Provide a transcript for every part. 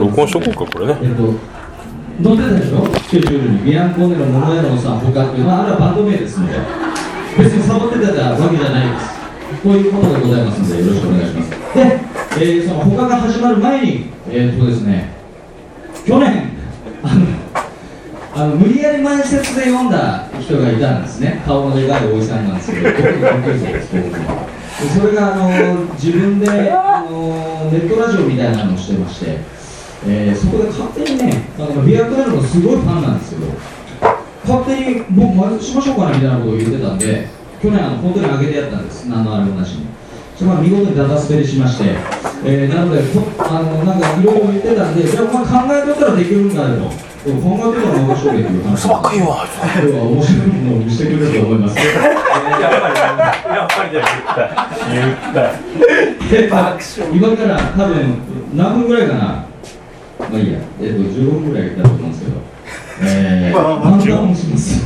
録音しとこうかこれね。えっと載ってたでしょスケジュールにビアンコネの桃屋のさん他っていうまああれはバンド名ですので別にサボってたわけじゃないです。こういうことでございますのでよろしくお願いします。で、えーその他が始まる前にえーっとですね去年 あのあの無理やり前説で読んだ人がいたんですね。顔のでかいおじさんなんですけどそれがあの自分であのネットラジオみたいなのをしてまして、えーそこで勝手にねあのビアクラブのすごいファンなんですけど勝手に僕前しましょうかねみたいなことを言ってたんで去年あの本当に上げてやったんです。何のあれもなしに。それは見事にダダ滑りしまして、えーなのでこあのなんかいろいろ言ってたんでじゃあお前考えとったらできるんだよでも考えてたら面白いっていう話。今日は面白いものを見せてくれると思います。やっぱりやっぱりじゃ言った。言った。で今から多分何分ぐらいかなまあいいや、えっと15分ぐらいだと思うんですけど、えー、漫談もします、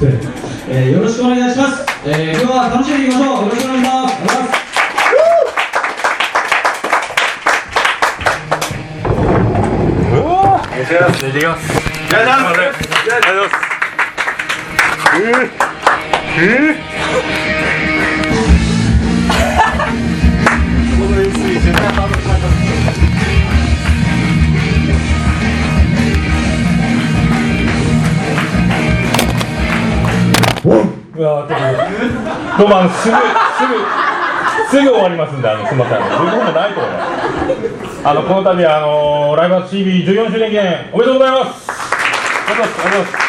えー、よろしくお願いします、えー、今日は楽しんでいきましょう。よろしくお願いします。いきます。寝てきますわーどうもあのすぐすぐすぐ終わりますんであのすみませんあの15分もないと思いますあのこの度あのライブハウス TV14 周年記念おめでとうございますありがとうございます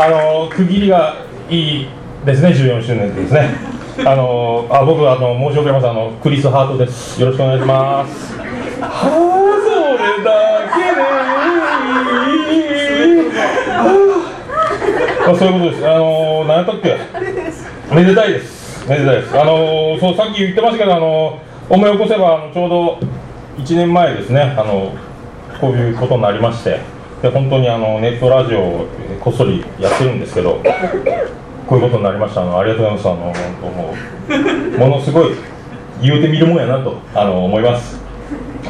あの区切りがいいですね14周年ですねあのあ僕あの申し遅れますあのクリスハートですよろしくお願いしますはあそれだけであそういうことです。あの何やったっけ？めでたいです。めでたいです。あのそうさっき言ってましたけどあの思い起こせばあのちょうど1年前ですね。あのこういうことになりまして。で本当にあのネットラジオをこっそりやってるんですけどこういうことになりました。あのありがとうございます。あの本当もうものすごい言うてみるもんやなとあの思います。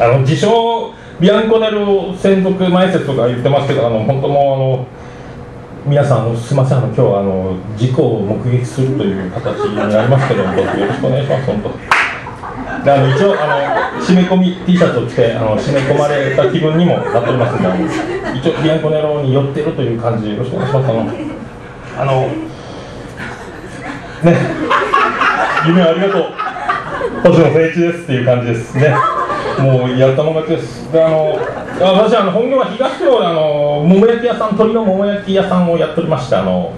あの自称ビアンコネル専属前説とか言ってますけどあの本当もうあの皆さんあのすみません。あの今日はあの事故を目撃するという形になりますけどもよろしくお願いします本当であの一応あの締め込み T シャツを着てあの締め込まれた気分にもなっておりますのであの一応ビアンコネロに寄ってるという感じでよろしくお願いしますあのあのね夢ありがとう星野誠一ですっていう感じですねもうやったもん勝ちです。であのあ私あの本業は東京であの桃焼き屋さん鶏の桃焼き屋さんをやっておりましてあの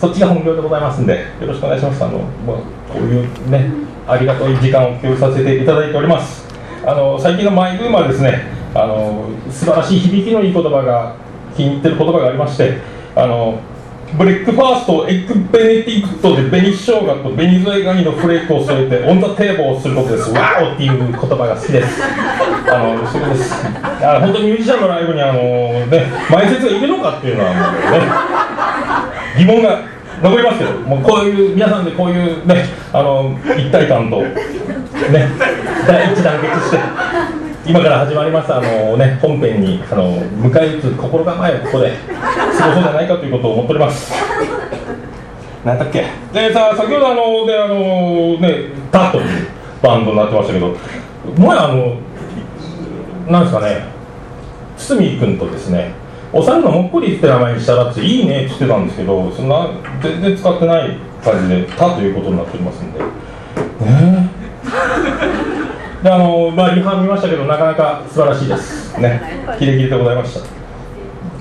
そっちが本業でございますんでよろしくお願いします。あの、まあ、こういうねありがたい時間を共有させていただいております。あの最近のマイブームはですねあの素晴らしい響きのいい言葉が気に入ってる言葉がありましてあの breakfast エッグベネディクトで紅生姜と紅ズワイガニのフレークを添えて on the table をすることです。 wow っていう言葉が好きです。あのそこです。あ本当にミュージシャンのライブにあのね前説がいるのかっていうのはもうね疑問が残りますけどもうこういう皆さんでこういうねあの一体感とね第一団結して。今から始まりますあの、ね、本編にあの迎え撃つ心構えをここで過ごそうじゃないかということを思っております。何だっけ？でさ先ほどあのであのねタッというバンドになってましたけど前あのなんですかね堤君とですねお猿のもっこりって名前にしたらっていいねって言ってたんですけどそんな全然使ってない感じで「た」ということになっておりますんで。ねえであのまあリハ見ましたけどなかなか素晴らしいです。ねキレキレでございました。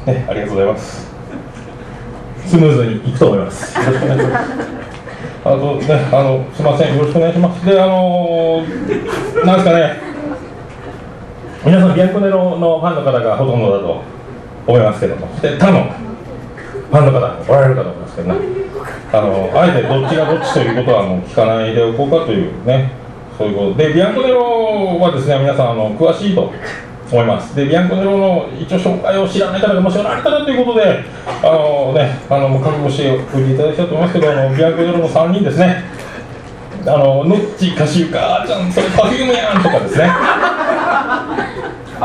ねありがとうございます。スムーズにいくと思います。よろしくお願いしますあとねあのすみませんよろしくお願いします。であのなんですかね。皆さんビアンコネロのファンの方がほとんどだと思いますけども。で他のファンの方おられるかと思いますけどね。あのあえてどっちがどっちということはもう聞かないでおこうかというねそういうこと。でビアンコネロはですね皆さんあの詳しいと思います。でビアンコネロの一応紹介を知らない方がもしおられたらということであのねあの覚悟しておいていただきたいと思いますけどあのビアンコネロの3人ですね。あのノッチカシウカあーちゃんそれパフュームやんとかですね。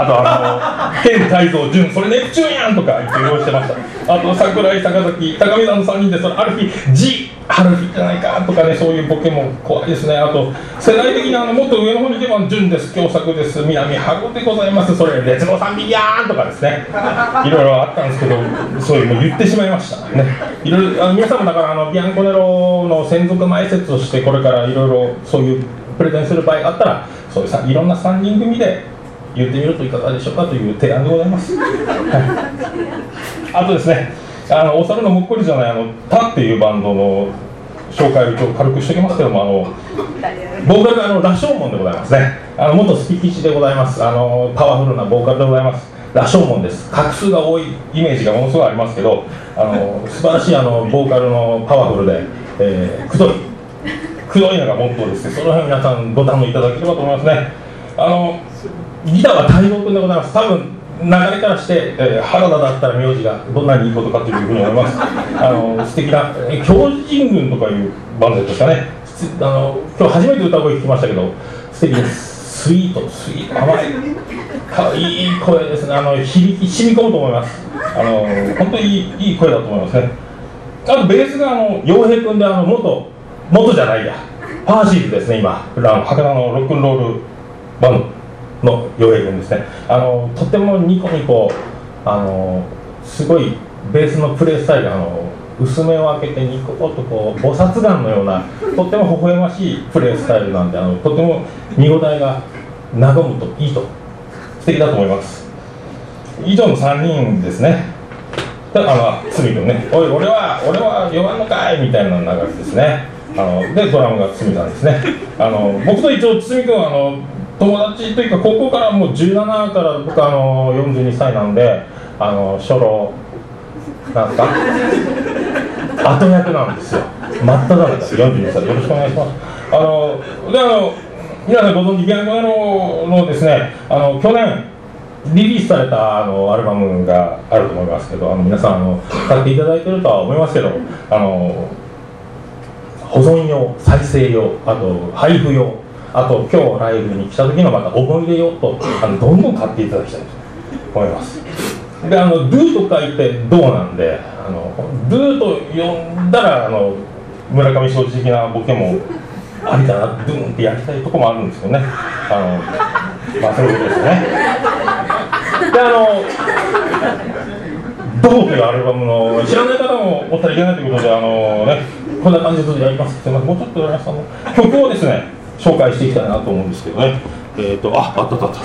あとあの天泰造潤それネプチューンやんとか言って用意してました。あと桜井坂崎高見さんの3人でそれある日 G 春日じゃないかとかねそういうボケも怖いですね。あと世代的にあのもっと上の方に行けば潤です。京作です。南春でございます。それ列の3匹やんとかですね。いろいろあったんですけどそういうもう言ってしまいましたね。いろいろあの皆さんもだからあのビアンコネロの専属前説としてこれからいろいろそういうプレゼンする場合があったらそういうさいろんな3人組で言ってみるといかがでしょうかという提案でございます、あとですねあのお猿のもっこりじゃないあのタっていうバンドの紹介を一応軽くしておきますけどもあのボーカルがあの羅生門でございますね。あの元スピキチでございます。あのパワフルなボーカルでございます。羅生門です。画数が多いイメージがものすごいありますけどあの素晴らしいあのボーカルのパワフルで、えー、くどい。くどいのがモットーです。ねその辺皆さんご堪能いただければと思いますね。あのギターは太蔵君でございます。多分流れからして、えー、原田だったら名字がどんなにいいことかというふうに思います。あの素敵な、えー、狂人軍とかいうバンドですかね。あの今日初めて歌声聞きましたけど素敵です。スイートスイート。甘い。かわいい声ですね。あの響き染み込むと思います。あの本当にいいいい声だと思いますね。あとベースがあの洋平君であの元元じゃないや。パーシーズですね今。あの博多のロックンロールバンド。の洋平君ですね。あのとてもニコニコあのすごいベースのプレースタイルあの薄めを開けてニコッとこう菩薩眼のようなとっても微笑ましいプレースタイルなんであのとても見応えが和むといいと素敵だと思います。以上の3人ですね。であの堤君ね「おい俺は俺は呼ばんのかい」みたいな流れですね。あのでドラムが堤さんですね。あの僕と一応堤君はあの友達というか高校からもう17から僕あの42歳なんであの初老。なんか 後役なんですよ。真っ只中です42歳。よろしくお願いします。あのであの皆さんご存知ビアンコののですねあの去年リリースされたあのアルバムがあると思いますけどあの皆さんあの買っていただいてるとは思いますけどあの保存用再生用あと配布用あと今日ライブに来た時のまた思い出よとあのどんどん買っていただきたいと思います。であの「ドゥ」と書いて「どう」なんであの「ドゥ」と呼んだらあの村上正直的なボケもありかなドゥンってやりたいとこもあるんですよね。あのまあそういうことですね。であの「どう」というアルバムの知らない方もおったらいけないということであのねこんな感じでやりますすいませんもうちょっと皆さんの曲をですね紹介していきたいなと思うんですけどね。えーと、あ、あったあったあった。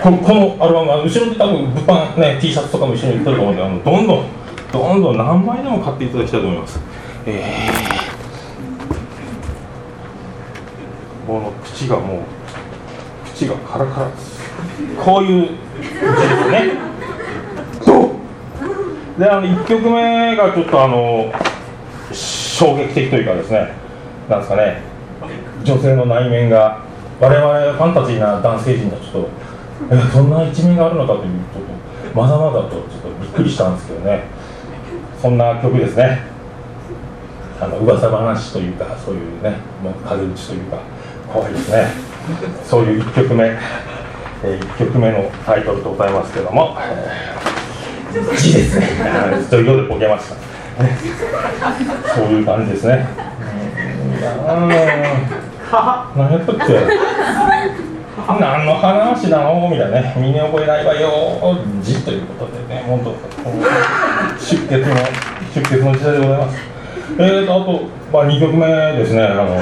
ここのアルバムは後ろに多分物販ね T シャツとかも一緒に売ってると思うんであのどんどんどんどん何枚でも買っていただきたいと思います。えー、この口がもう口がカラカラです。こういう字ですね。であの1曲目がちょっとあの衝撃的というかですねなんですかね。女性の内面が我々ファンタジーな男性陣がちょっとそんな一面があるのかというちょっとまだまだとちょっとびっくりしたんですけどね。そんな曲ですね。あの噂話というかそういうねもう風打ちというか怖いですね。そういう1曲目、えー、1曲目のタイトルでございますけども「字」ですね。とい。うことでボケました、ね、そういう感じですね。何やったっけ何の話なのみたいなね身に覚えないわよ字ということでね本当出血の出血の時代でございますえーとあと、まあ、2曲目ですねあの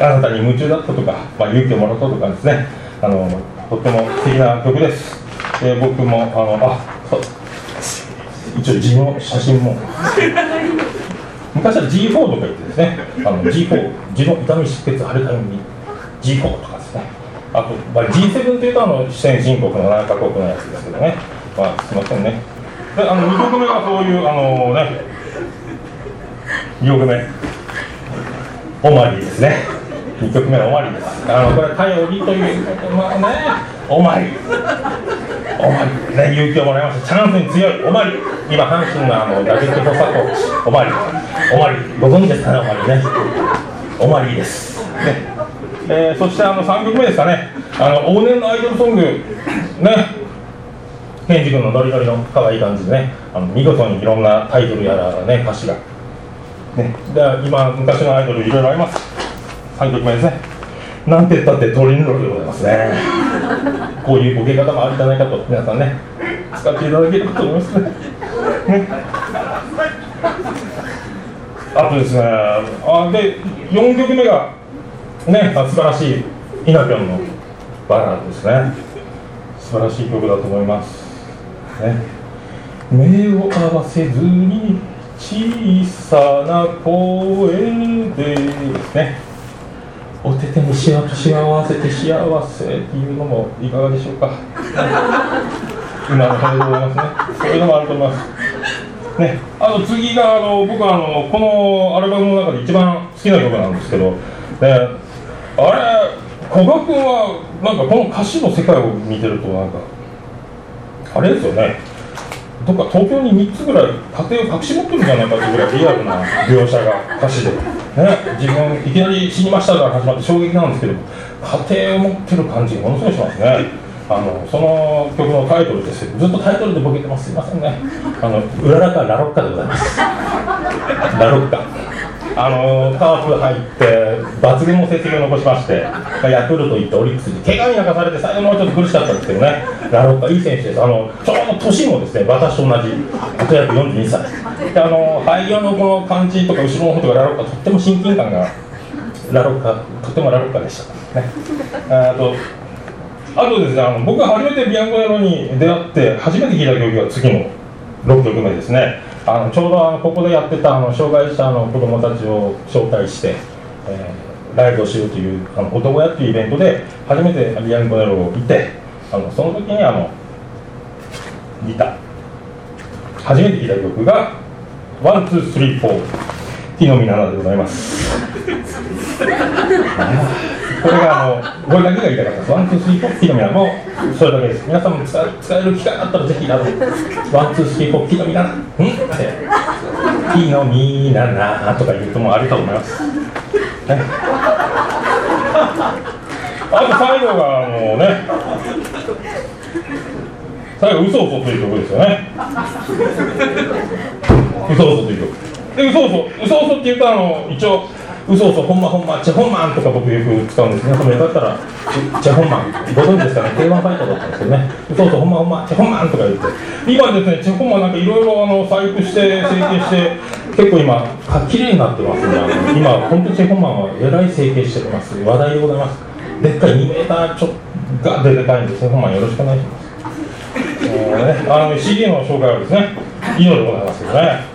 あなたに夢中だったとか、まあ、勇気をもらったとかですねあのとっても素敵な曲です、えー、僕もあのあ一応字の写真も昔は G4 とか言ってですねあの G4 字の痛み出血腫れたように G4 とかですね。あと、まあ、G7 というとあの先進国の7カ国のやつですけどね。まあすみませんね。であの2曲目はそういうあのね2曲目。オマリーですね。2曲目のオマリーですあのこれ頼りというまあねオマリーオマリね勇気をもらいましたチャンスに強いオマリ今阪神のあの打撃補佐コーチオマリオマリご存知ですかねオマリねオマリですねえー、そしてあの3曲目ですかねあの往年のアイドルソングねケンジ君のノリノリの可愛い感じでねあの見事にいろんなタイトルやらね歌詞がねで今昔のアイドルいろいろあります3曲目ですね。なんて言ったってトリンロールでございますね。こういうボケ方もあるんじゃないかと。皆さんね。使っていただければと思いますね。ね。あとですね。あで4曲目がね素晴らしい。イナピョンのバラードですね。素晴らしい曲だと思います。ね。目を合わせずに小さな声でですね。お手手にしわ幸せて幸せっていうのもいかがでしょうか？今の感じでございますね。そういうのもあると思いますね、あと次があの僕はあのこのアルバムの中で一番好きな曲なんですけど、ね、あれ古賀君はなんかこの歌詞の世界を見てるとなんかあれですよねどっか東京に3つぐらい家庭を隠し持ってるんじゃないかっていうぐらいリアルな描写が歌詞で、ね、自分いきなり死にましたから始まって衝撃なんですけど家庭を持ってる感じがものすごいしますね。あのその曲のタイトルです。ずっとタイトルでボケてます。すいませんね。あのうららかラロッカでございます。ラロッカ。あのカープ入って抜群の成績を残しましてヤクルト行ってオリックスに怪我に泣かされて最後のはちょっと苦しかったんですけどね。ラロッカいい選手です。あのちょうど年もですね私と同じあと約42歳。であの肺葉のこの感じとか後ろの方とかラロッカとっても親近感がラロッカとてもラロッカでしたね。あとあとですねあの僕が初めてビアンコネロに出会って初めて聴いた曲が次の6曲目ですね。あのちょうどあのここでやってたあの障害者の子どもたちを招待して、えー、ライブをしようというあの男屋っていうイベントで初めてビアンコネロを行ってあのその時にあの見た初めて聴いた曲が「ワンツースリーフォー。ティノミナナでございます。これがあのこれだけが言いたかった。ですワンツースリーフォーティノミナナもそれだけです。皆さんも使使える機会があったらぜひあのワンツースリーフォーティノミナナん？って。ティノミナナとか言うともあると思います、ね、あと最後があのね最後、嘘嘘という曲ですよね。嘘嘘という曲。で、嘘嘘、嘘嘘って言うと、あの、一応、嘘嘘、ほんまほんま、チェホンマンとか僕よく使うんですね。そのよかったら、チェホンマン、ご存知ですかね、K1 ファイターだったんですけどね。嘘嘘、ほんまほんま、チェホンマンとか言って。今ですね、チェホンマンなんかいろいろあの細工して、整形して、結構今、綺麗になってますね。あの今、本当にチェホンマンはえらい整形してます。話題でございます。でっかい2メーターちょっとがでかいんで、チェホンマンよろしくお願いします。えーね、あの CD の紹介はですね、以上でございますけどね。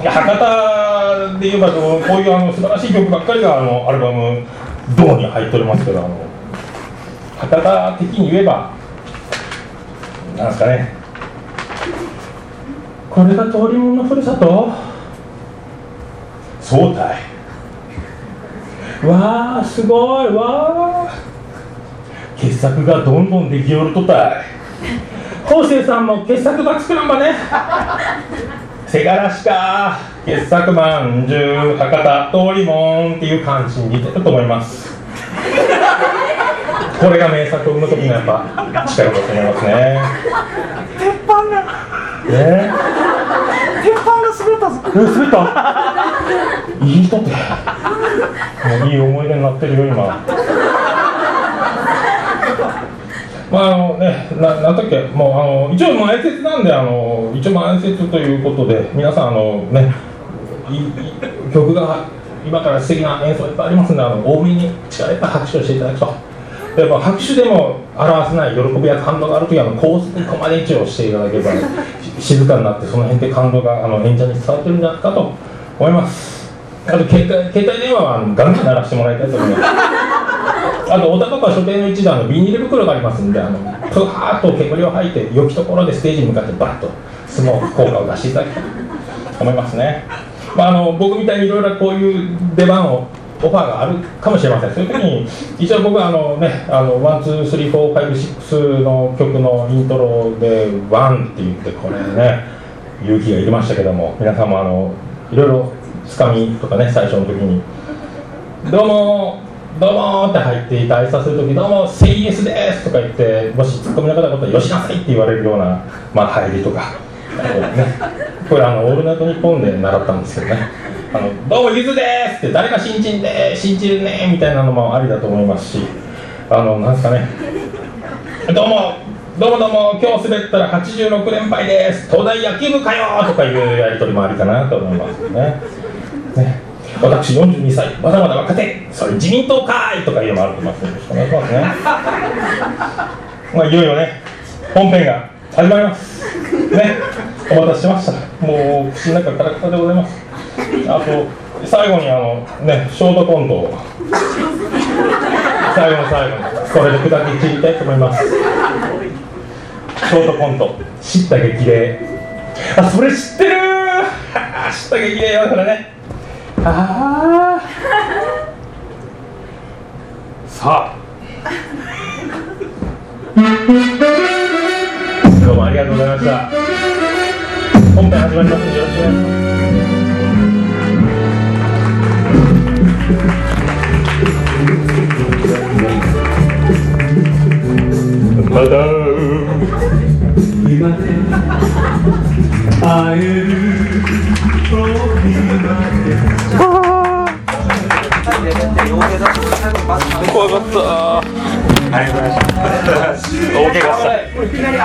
いや博多で言えばこういうあの素晴らしい曲ばっかりがあのアルバム「ド」に入っておりますけどあの博多的に言えばなんですかね。これが通りもんのふるさとそうたい。わあすごい。わあ傑作がどんどんできよるとたい。昴生さんも傑作ば作らんばね。せがらしか。傑作まんじゅう博多通りもんっていう感じに似てると思います。これが名作を生む時のやっぱ力だと思いますね。鉄板がね鉄板が滑ったぞ。え滑った？いい人って。いい思い出になってるよ今まああのね、ななんだっけ、もうあの一応前説なんであの一応前説ということで皆さんあのねいい曲が今から素敵な演奏いっぱいありますんであの多めに力いっぱい拍手をしていただくと。やっぱ拍手でも表せない喜びや感動があるときはあの高速コマネチをしていただければ、静かになってその辺で感動があの演者に伝わってるんじゃないかと思いますあと携帯携帯電話はあのガンガン鳴らしてもらいたいと思いますあと、お高川書店の一段のビニール袋がありますんで、あのふわーっと煙を吐いて、良きところでステージに向かってバッとスモーク効果を出していただきたいと思いますね。まあ、あの僕みたいにいろいろこういう出番をオファーがあるかもしれません。そういう時に一応僕はあのね、あの one two three four five six の曲のイントロで one って言ってこれね勇気がいりましたけども、皆さんもあのいろいろつかみとかね最初の時にどうもどうもって入っていて挨拶するとき、どうも、セイエスですとか言って、もしツッコミの方々よしなさいって言われるような、まあ、入りとか、ね、これあの、オールナイトニッポンで習ったんですけどね、あのどうも、ゆずですって、誰が新人で、新人ねみたいなのもありだと思いますし、あの、なんですかね、どうも、どうもどうも、今日滑ったら86連敗です、東大野球部かよとかいうやり取りもありかなと思いますね。ね。私42歳、まだまだ若手、それ自民党かいとかいうのもあると思いますよろしくお願いしますね。まあ、いよいよね、本編が始まります。ね、お待たせしました。もう、口の中カラクタでございます。あと、最後にあの、ね、ショートコントを、最後の最後に、これで砕き切りたいと思います。ショートコント、知った激励。あ、それ知ってるあー 知った激励よ、それね。ああさあどうもありがとうございました。本編始まりますよろしくお願いしますまた。今で会える怖かった。ありがとうございました大怪我した